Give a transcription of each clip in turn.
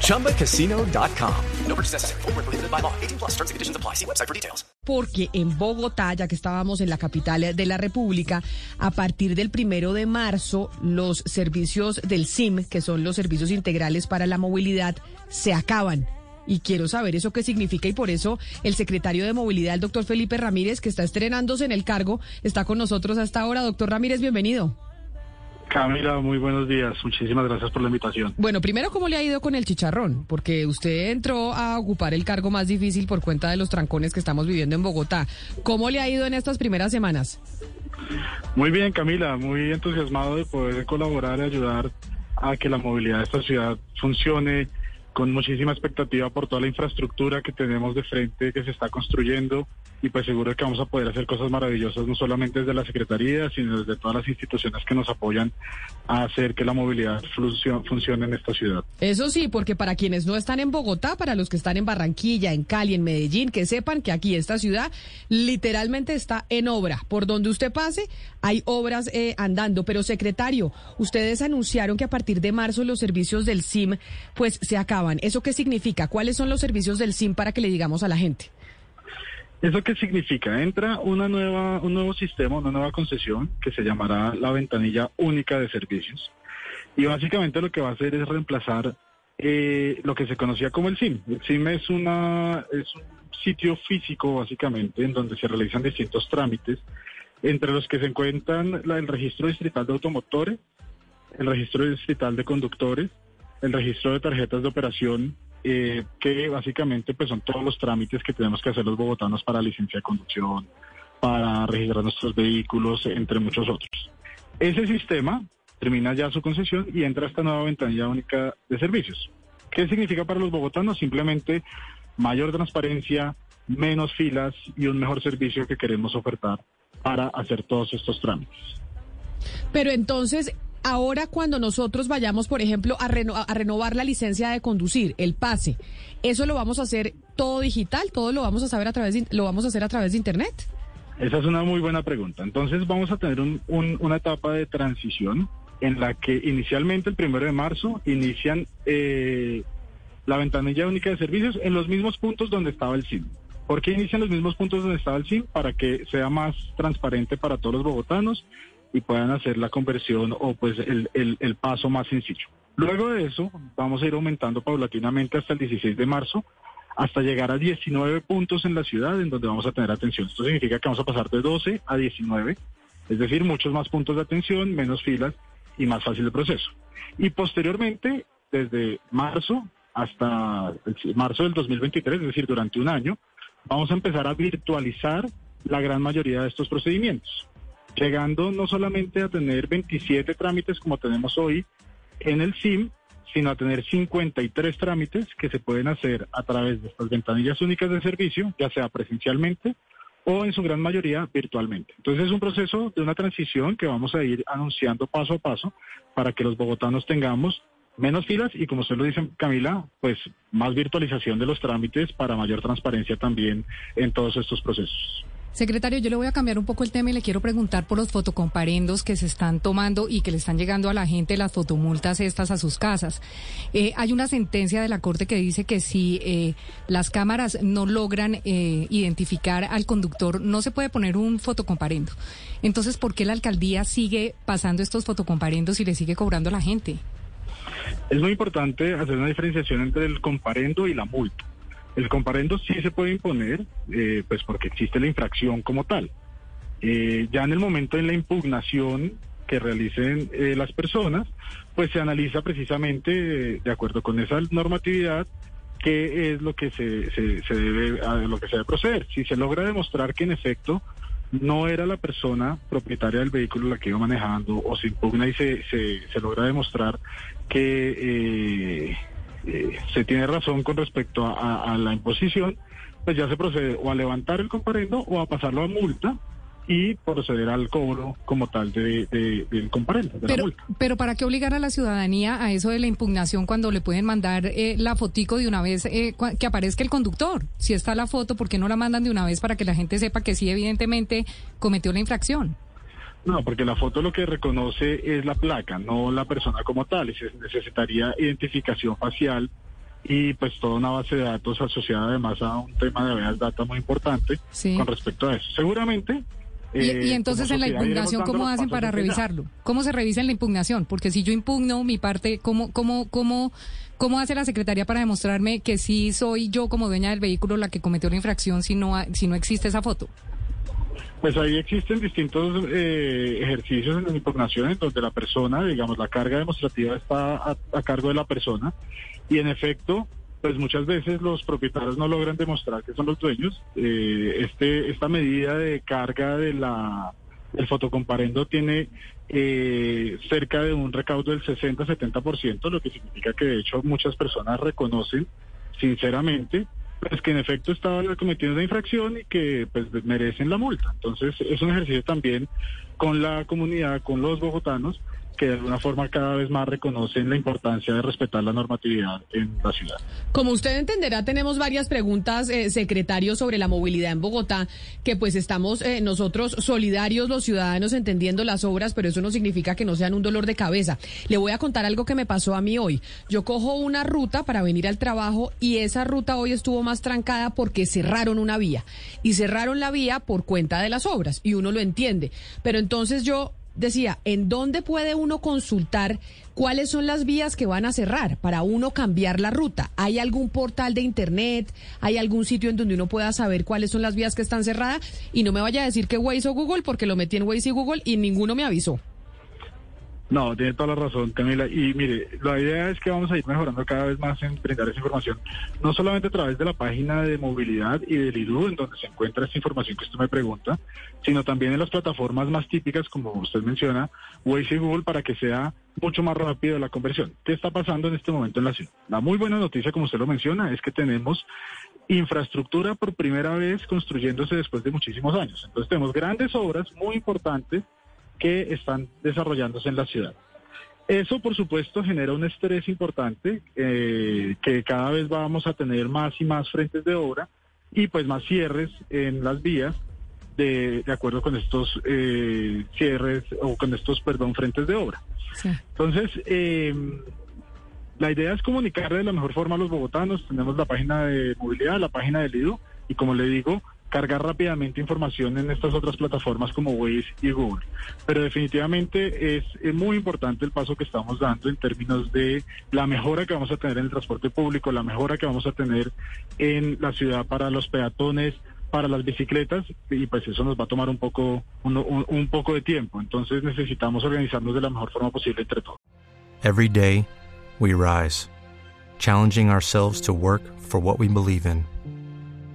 ChumbaCasino.com. No purchase necessary. Full prohibited by law. 18 plus terms and conditions apply. See website for details. porque en Bogotá, ya que estábamos en la capital de la República, a partir del primero de marzo, los servicios del SIM, que son los servicios integrales para la movilidad, se acaban. Y quiero saber eso qué significa y por eso el secretario de Movilidad, el doctor Felipe Ramírez, que está estrenándose en el cargo, está con nosotros hasta ahora. Doctor Ramírez, bienvenido. Camila, muy buenos días. Muchísimas gracias por la invitación. Bueno, primero, ¿cómo le ha ido con el chicharrón? Porque usted entró a ocupar el cargo más difícil por cuenta de los trancones que estamos viviendo en Bogotá. ¿Cómo le ha ido en estas primeras semanas? Muy bien, Camila, muy entusiasmado de poder colaborar y ayudar a que la movilidad de esta ciudad funcione con muchísima expectativa por toda la infraestructura que tenemos de frente, que se está construyendo y pues seguro que vamos a poder hacer cosas maravillosas, no solamente desde la Secretaría, sino desde todas las instituciones que nos apoyan a hacer que la movilidad funcio- funcione en esta ciudad. Eso sí, porque para quienes no están en Bogotá, para los que están en Barranquilla, en Cali, en Medellín, que sepan que aquí esta ciudad literalmente está en obra. Por donde usted pase, hay obras eh, andando. Pero secretario, ustedes anunciaron que a partir de marzo los servicios del SIM pues se acaban. ¿Eso qué significa? ¿Cuáles son los servicios del SIM para que le digamos a la gente? ¿Eso qué significa? Entra una nueva, un nuevo sistema, una nueva concesión que se llamará la ventanilla única de servicios. Y básicamente lo que va a hacer es reemplazar eh, lo que se conocía como el SIM. El SIM es, una, es un sitio físico, básicamente, en donde se realizan distintos trámites, entre los que se encuentran el registro distrital de automotores, el registro distrital de conductores, el registro de tarjetas de operación, eh, que básicamente pues son todos los trámites que tenemos que hacer los bogotanos para licencia de conducción, para registrar nuestros vehículos, entre muchos otros. Ese sistema termina ya su concesión y entra esta nueva ventanilla única de servicios. ¿Qué significa para los bogotanos? Simplemente mayor transparencia, menos filas y un mejor servicio que queremos ofertar para hacer todos estos trámites. Pero entonces, ahora cuando nosotros vayamos, por ejemplo, a, reno- a renovar la licencia de conducir, el pase, ¿eso lo vamos a hacer todo digital? ¿Todo lo vamos a saber a través de, lo vamos a hacer a través de internet? Esa es una muy buena pregunta. Entonces vamos a tener un- un- una etapa de transición en la que inicialmente el primero de marzo inician eh, la ventanilla única de servicios en los mismos puntos donde estaba el SIM. ¿Por qué inician los mismos puntos donde estaba el SIM? Para que sea más transparente para todos los bogotanos y puedan hacer la conversión o pues el, el- el paso más sencillo. Luego de eso vamos a ir aumentando paulatinamente hasta el 16 de marzo hasta llegar a 19 puntos en la ciudad en donde vamos a tener atención. Esto significa que vamos a pasar de 12 a 19, es decir, muchos más puntos de atención, menos filas y más fácil el proceso. Y posteriormente, desde marzo hasta marzo del 2023, es decir, durante un año, vamos a empezar a virtualizar la gran mayoría de estos procedimientos, llegando no solamente a tener 27 trámites como tenemos hoy en el SIM, sino a tener 53 trámites que se pueden hacer a través de estas ventanillas únicas de servicio, ya sea presencialmente o en su gran mayoría virtualmente. Entonces es un proceso de una transición que vamos a ir anunciando paso a paso para que los bogotanos tengamos menos filas y como usted lo dice Camila, pues más virtualización de los trámites para mayor transparencia también en todos estos procesos. Secretario, yo le voy a cambiar un poco el tema y le quiero preguntar por los fotocomparendos que se están tomando y que le están llegando a la gente las fotomultas estas a sus casas. Eh, hay una sentencia de la Corte que dice que si eh, las cámaras no logran eh, identificar al conductor, no se puede poner un fotocomparendo. Entonces, ¿por qué la alcaldía sigue pasando estos fotocomparendos y le sigue cobrando a la gente? Es muy importante hacer una diferenciación entre el comparendo y la multa. El comparendo sí se puede imponer, eh, pues porque existe la infracción como tal. Eh, ya en el momento de la impugnación que realicen eh, las personas, pues se analiza precisamente, eh, de acuerdo con esa normatividad, qué es lo que se debe, a lo que se debe proceder. Si se logra demostrar que en efecto no era la persona propietaria del vehículo la que iba manejando o se impugna y se, se, se logra demostrar que eh, eh, se tiene razón con respecto a, a- a la imposición, pues ya se procede o a levantar el comparendo o a pasarlo a multa y proceder al cobro como tal de, de- del comparendo, de la Pero, multa. pero ¿para qué obligar a la ciudadanía a eso de la impugnación cuando le pueden mandar eh, la fotico de una vez eh, que aparezca el conductor? Si está la foto, ¿por qué no la mandan de una vez para que la gente sepa que sí, evidentemente, cometió la infracción? No, porque la foto lo que reconoce es la placa, no la persona como tal, y se necesitaría identificación facial y pues toda una base de datos asociada además a un tema de habeas data muy importante Sí. con respecto a eso. Seguramente... Y, eh, y entonces en la impugnación, ¿cómo hacen para revisarlo? ¿Cómo se revisa en la impugnación? Porque si yo impugno mi parte, ¿cómo, cómo, cómo, cómo hace la Secretaría para demostrarme que sí soy yo como dueña del vehículo la que cometió la infracción si no, si no existe esa foto? Pues ahí existen distintos eh, ejercicios en impugnación en donde la persona, digamos, la carga demostrativa está a, a cargo de la persona y en efecto, pues muchas veces los propietarios no logran demostrar que son los dueños. Eh, este esta medida de carga de la el fotocomparendo tiene eh, cerca de un recaudo del 60-70%, lo que significa que de hecho muchas personas reconocen sinceramente pues que en efecto estaban cometiendo una infracción y que pues merecen la multa. Entonces es un ejercicio también con la comunidad, con los bogotanos, que de alguna forma cada vez más reconocen la importancia de respetar la normatividad en la ciudad. Como usted entenderá, tenemos varias preguntas, eh, secretario, sobre la movilidad en Bogotá, que pues estamos eh, nosotros solidarios, los ciudadanos, entendiendo las obras, pero eso no significa que no sean un dolor de cabeza. Le voy a contar algo que me pasó a mí hoy. Yo cojo una ruta para venir al trabajo y esa ruta hoy estuvo más trancada porque cerraron una vía. Y cerraron la vía por cuenta de las obras, y uno lo entiende. Pero entonces yo decía, ¿en dónde puede uno consultar cuáles son las vías que van a cerrar para uno cambiar la ruta? ¿Hay algún portal de internet? ¿Hay algún sitio en donde uno pueda saber cuáles son las vías que están cerradas? Y no me vaya a decir que Waze o Google, porque lo metí en Waze y Google y ninguno me avisó. No, tiene toda la razón, Camila. Y mire, la idea es que vamos a ir mejorando cada vez más en brindar esa información, no solamente a través de la página de movilidad y del IDU, en donde se encuentra esta información que usted me pregunta, sino también en las plataformas más típicas, como usted menciona, Waze y Google, para que sea mucho más rápido la conversión. ¿Qué está pasando en este momento en la ciudad? La muy buena noticia, como usted lo menciona, es que tenemos infraestructura por primera vez construyéndose después de muchísimos años. Entonces tenemos grandes obras muy importantes que están desarrollándose en la ciudad. Eso, por supuesto, genera un estrés importante, eh, que cada vez vamos a tener más y más frentes de obra y pues más cierres en las vías de, de acuerdo con estos eh, cierres o con estos, perdón, frentes de obra. Sí. Entonces, eh, la idea es comunicar de la mejor forma a los bogotanos. Tenemos la página de movilidad, la página del IDU y como le digo, cargar rápidamente información en estas otras plataformas como Waze y Google. Pero definitivamente es, muy importante el paso que estamos dando en términos de la mejora que vamos a tener en el transporte público, la mejora que vamos a tener en la ciudad para los peatones, para las bicicletas y pues eso nos va a tomar un poco un, un- un poco de tiempo. Entonces necesitamos organizarnos de la mejor forma posible entre todos. Every day, we rise, challenging ourselves to work for what we believe in.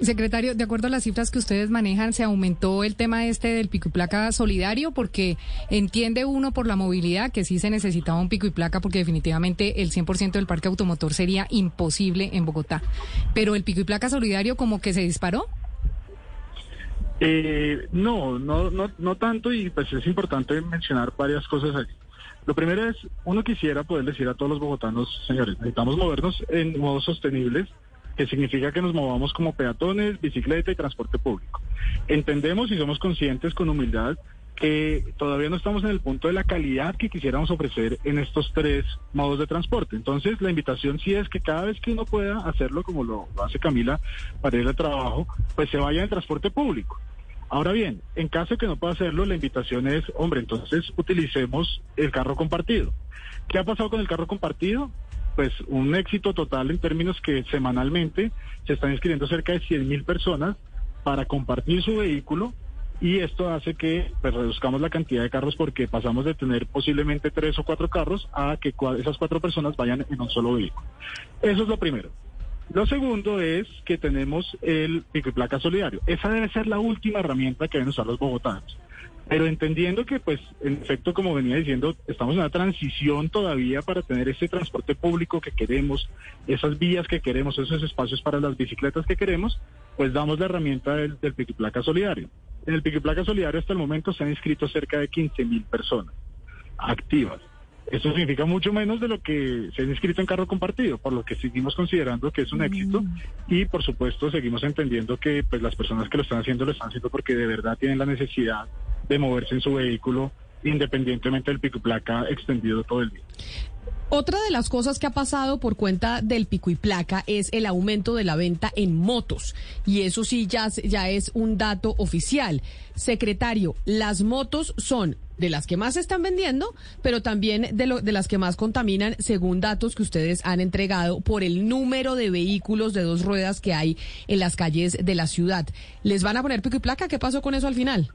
Secretario, de acuerdo a las cifras que ustedes manejan, ¿se aumentó el tema este del pico y placa solidario? Porque entiende uno por la movilidad que sí se necesitaba un pico y placa porque definitivamente el 100% del parque automotor sería imposible en Bogotá. Pero el pico y placa solidario como que se disparó. Eh, no, no, no, no tanto y pues es importante mencionar varias cosas aquí. Lo primero es, uno quisiera poder decir a todos los bogotanos, señores, necesitamos movernos en modos sostenibles, que significa que nos movamos como peatones, bicicleta y transporte público. Entendemos y somos conscientes con humildad que todavía no estamos en el punto de la calidad que quisiéramos ofrecer en estos tres modos de transporte. Entonces, la invitación sí es que cada vez que uno pueda hacerlo, como lo hace Camila para ir al trabajo, pues se vaya en transporte público. Ahora bien, en caso de que no pueda hacerlo, la invitación es, hombre, entonces utilicemos el carro compartido. ¿Qué ha pasado con el carro compartido? Pues un éxito total en términos que semanalmente se están inscribiendo cerca de 100 mil personas para compartir su vehículo y esto hace que pues, reduzcamos la cantidad de carros porque pasamos de tener posiblemente tres o cuatro carros a que esas cuatro personas vayan en un solo vehículo. Eso es lo primero. Lo segundo es que tenemos el pico y placa solidario. Esa debe ser la última herramienta que deben usar los bogotanos. Pero entendiendo que, pues, en efecto, como venía diciendo, estamos en una transición todavía para tener ese transporte público que queremos, esas vías que queremos, esos espacios para las bicicletas que queremos, pues damos la herramienta del, del pico y placa solidario. En el pico y placa solidario hasta el momento se han inscrito cerca de 15 mil personas activas. Eso significa mucho menos de lo que se han inscrito en carro compartido, por lo que seguimos considerando que es un éxito y por supuesto seguimos entendiendo que pues las personas que lo están haciendo lo están haciendo porque de verdad tienen la necesidad de moverse en su vehículo independientemente del pico y placa extendido todo el día. Otra de las cosas que ha pasado por cuenta del pico y placa es el aumento de la venta en motos. Y eso sí ya, ya es un dato oficial. Secretario, las motos son de las que más se están vendiendo, pero también de, lo, de las que más contaminan, según datos que ustedes han entregado por el número de vehículos de dos ruedas que hay en las calles de la ciudad. ¿Les van a poner pico y placa? ¿Qué pasó con eso al final?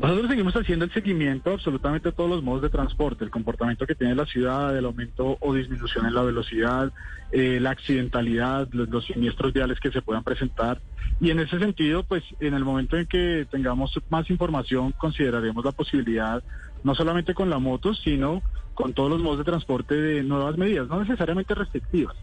Nosotros seguimos haciendo el seguimiento a absolutamente todos los modos de transporte, el comportamiento que tiene la ciudad, el aumento o disminución en la velocidad, eh, la accidentalidad, los, los, siniestros viales que se puedan presentar. Y en ese sentido, pues en el momento en que tengamos más información, consideraremos la posibilidad, no solamente con la moto, sino con todos los modos de transporte de nuevas medidas, no necesariamente restrictivas.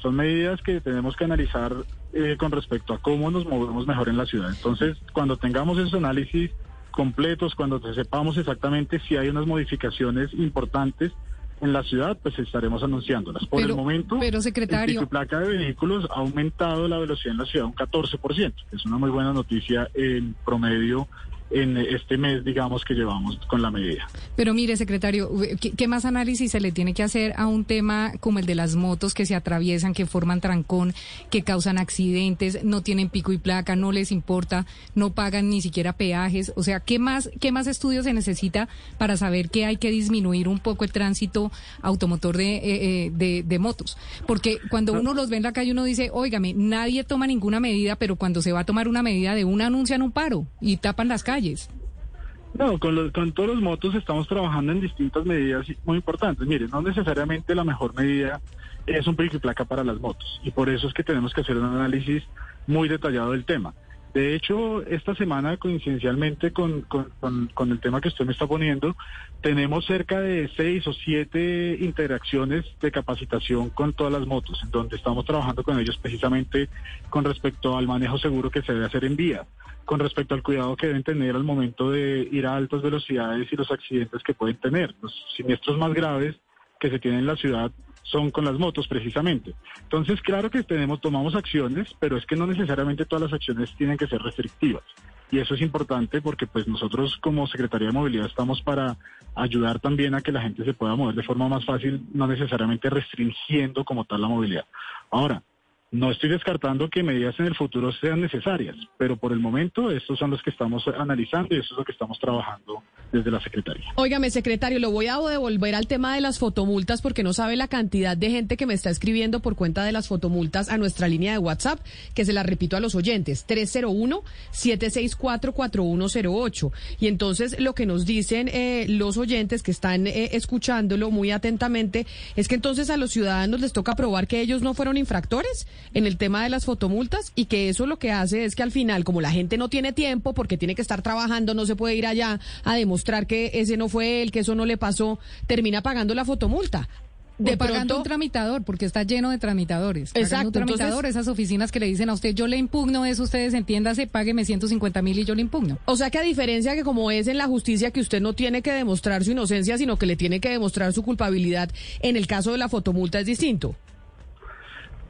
Son medidas que tenemos que analizar eh, con respecto a cómo nos movemos mejor en la ciudad. Entonces, cuando tengamos esos análisis completos, cuando sepamos exactamente si hay unas modificaciones importantes en la ciudad, pues estaremos anunciándolas. Por pero, el momento, pero secretario, el placa de vehículos ha aumentado la velocidad en la ciudad un 14%, que es una muy buena noticia en promedio en este mes, digamos, que llevamos con la medida. Pero mire, secretario, ¿qué, ¿qué, más análisis se le tiene que hacer a un tema como el de las motos que se atraviesan, que forman trancón, que causan accidentes, no tienen pico y placa, no les importa, no pagan ni siquiera peajes? O sea, ¿qué más, qué más estudios se necesita para saber que hay que disminuir un poco el tránsito automotor de, eh, de, de motos? Porque cuando uno los ve en la calle, uno dice, óigame, nadie toma ninguna medida, pero cuando se va a tomar una medida de una, anuncian un paro y tapan las calles. No, con, los, con todos los motos estamos trabajando en distintas medidas muy importantes. Mire, no necesariamente la mejor medida es un pico y placa para las motos. Y por eso es que tenemos que hacer un análisis muy detallado del tema. De hecho, esta semana, coincidencialmente con, con, con, con, el tema que usted me está poniendo, tenemos cerca de seis o siete interacciones de capacitación con todas las motos, en donde estamos trabajando con ellos precisamente con respecto al manejo seguro que se debe hacer en vía, con respecto al cuidado que deben tener al momento de ir a altas velocidades y los accidentes que pueden tener. Los siniestros más graves que se tienen en la ciudad son con las motos precisamente. Entonces, claro que tenemos, tomamos acciones, pero es que no necesariamente todas las acciones tienen que ser restrictivas. Y eso es importante porque pues nosotros como Secretaría de Movilidad estamos para ayudar también a que la gente se pueda mover de forma más fácil, no necesariamente restringiendo como tal la movilidad. Ahora, no estoy descartando que medidas en el futuro sean necesarias, pero por el momento estos son los que estamos analizando y eso es lo que estamos trabajando desde la Secretaría. Óigame, secretario, lo voy a devolver al tema de las fotomultas porque no sabe la cantidad de gente que me está escribiendo por cuenta de las fotomultas a nuestra línea de WhatsApp, que se la repito a los oyentes, 301-764-4108. Y entonces lo que nos dicen eh, los oyentes que están eh, escuchándolo muy atentamente es que entonces a los ciudadanos les toca probar que ellos no fueron infractores en el tema de las fotomultas y que eso lo que hace es que al final, como la gente no tiene tiempo porque tiene que estar trabajando, no se puede ir allá a demostrar que ese no fue él, que eso no le pasó, termina pagando la fotomulta. De o pagando pronto, un tramitador, porque está lleno de tramitadores. Exacto. Un tramitador, entonces, esas oficinas que le dicen a usted, yo le impugno eso, ustedes entiéndase, págueme 150 mil y yo le impugno. O sea que a diferencia que como es en la justicia que usted no tiene que demostrar su inocencia, sino que le tiene que demostrar su culpabilidad, en el caso de la fotomulta es distinto.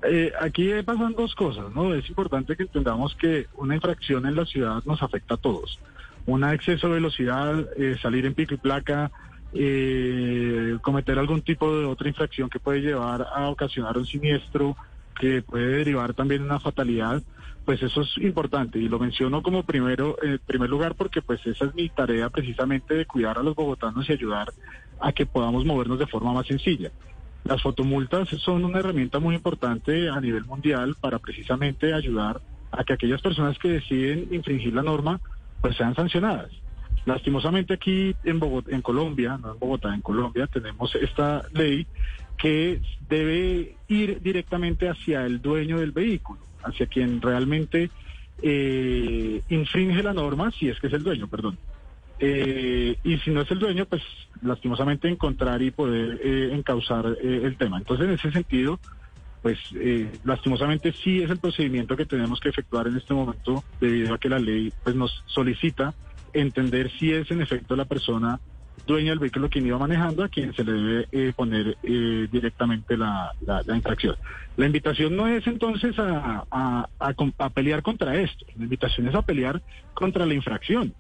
Eh, aquí pasan dos cosas, ¿no? Es importante que entendamos que una infracción en la ciudad nos afecta a todos. Un exceso de velocidad, eh, salir en pico y placa, eh, cometer algún tipo de otra infracción que puede llevar a ocasionar un siniestro, que puede derivar también una fatalidad, pues eso es importante y lo menciono como primero, en primer lugar porque pues esa es mi tarea precisamente de cuidar a los bogotanos y ayudar a que podamos movernos de forma más sencilla. Las fotomultas son una herramienta muy importante a nivel mundial para precisamente ayudar a que aquellas personas que deciden infringir la norma pues sean sancionadas. Lastimosamente aquí en Bogotá, en Colombia, no en Bogotá, en Colombia tenemos esta ley que debe ir directamente hacia el dueño del vehículo, hacia quien realmente eh, infringe la norma, si es que es el dueño, perdón. Eh, y si no es el dueño, pues lastimosamente encontrar y poder eh, encauzar eh, el tema. Entonces, en ese sentido, pues eh, lastimosamente sí es el procedimiento que tenemos que efectuar en este momento debido a que la ley pues nos solicita entender si es en efecto la persona dueña del vehículo quien iba manejando a quien se le debe eh, poner eh, directamente la, la, la infracción. La invitación no es entonces a, a, a, com- a pelear contra esto, la invitación es a pelear contra la infracción.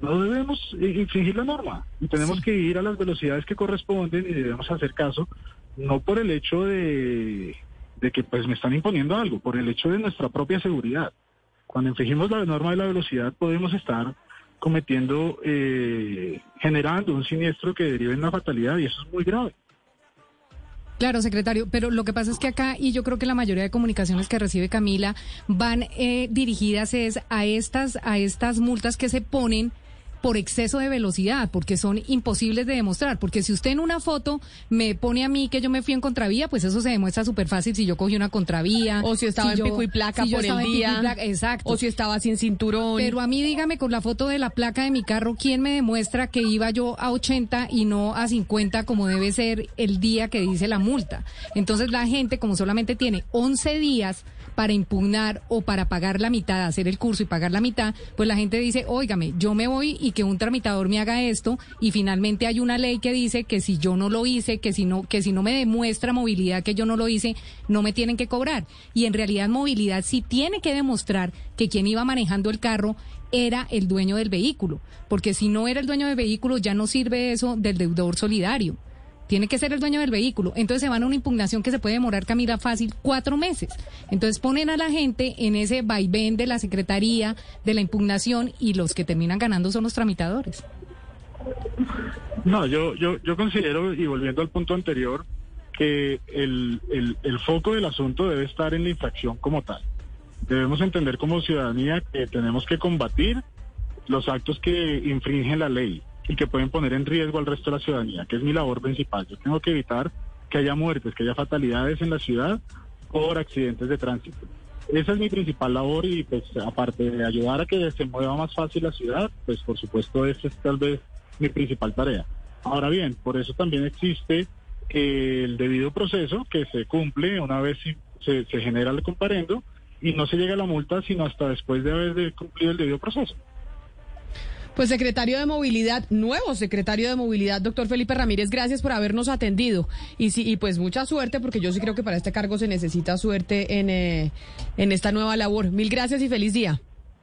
No debemos eh, infringir la norma y tenemos que ir a las velocidades que corresponden y debemos hacer caso, no por el hecho de, de que pues me están imponiendo algo, por el hecho de nuestra propia seguridad. Cuando infringimos la norma de la velocidad podemos estar cometiendo, eh, generando un siniestro que derive en una fatalidad y eso es muy grave. Claro, secretario, pero lo que pasa es que acá, y yo creo que la mayoría de comunicaciones que recibe Camila van eh, dirigidas es a estas, a estas multas que se ponen por exceso de velocidad, porque son imposibles de demostrar. Porque si usted en una foto me pone a mí que yo me fui en contravía, pues eso se demuestra súper fácil si yo cogí una contravía. O si estaba en yo- pico y placa si por el día. placa, exacto. O si estaba sin cinturón. Pero a mí dígame con la foto de la placa de mi carro, ¿quién me demuestra que iba yo a 80 y no a 50 como debe ser el día que dice la multa? Entonces la gente, como solamente tiene 11 días para impugnar o para pagar la mitad, hacer el curso y pagar la mitad, pues la gente dice, óigame, yo me voy y que un tramitador me haga esto y finalmente hay una ley que dice que si yo no lo hice, que si no, que si no me demuestra movilidad que yo no lo hice, no me tienen que cobrar. Y en realidad movilidad sí tiene que demostrar que quien iba manejando el carro era el dueño del vehículo, porque si no era el dueño del vehículo ya no sirve eso del deudor solidario. Tiene que ser el dueño del vehículo. Entonces se van a una impugnación que se puede demorar, Camila, fácil cuatro meses. Entonces ponen a la gente en ese vaivén de la secretaría, de la impugnación, y los que terminan ganando son los tramitadores. No, yo, yo, yo considero, y volviendo al punto anterior, que el, el, el foco del asunto debe estar en la infracción como tal. Debemos entender como ciudadanía que tenemos que combatir los actos que infringen la ley y que pueden poner en riesgo al resto de la ciudadanía, que es mi labor principal. Yo tengo que evitar que haya muertes, que haya fatalidades en la ciudad por accidentes de tránsito. Esa es mi principal labor y pues aparte de ayudar a que se mueva más fácil la ciudad, pues por supuesto esa es tal vez mi principal tarea. Ahora bien, por eso también existe eh, el debido proceso que se cumple una vez se, se genera el comparendo y no se llega a la multa sino hasta después de haber cumplido el debido proceso. Pues secretario de Movilidad, nuevo secretario de Movilidad, doctor Felipe Ramírez, gracias por habernos atendido. Y sí, y pues mucha suerte, porque yo sí creo que para este cargo se necesita suerte en, eh, en esta nueva labor. Mil gracias y feliz día.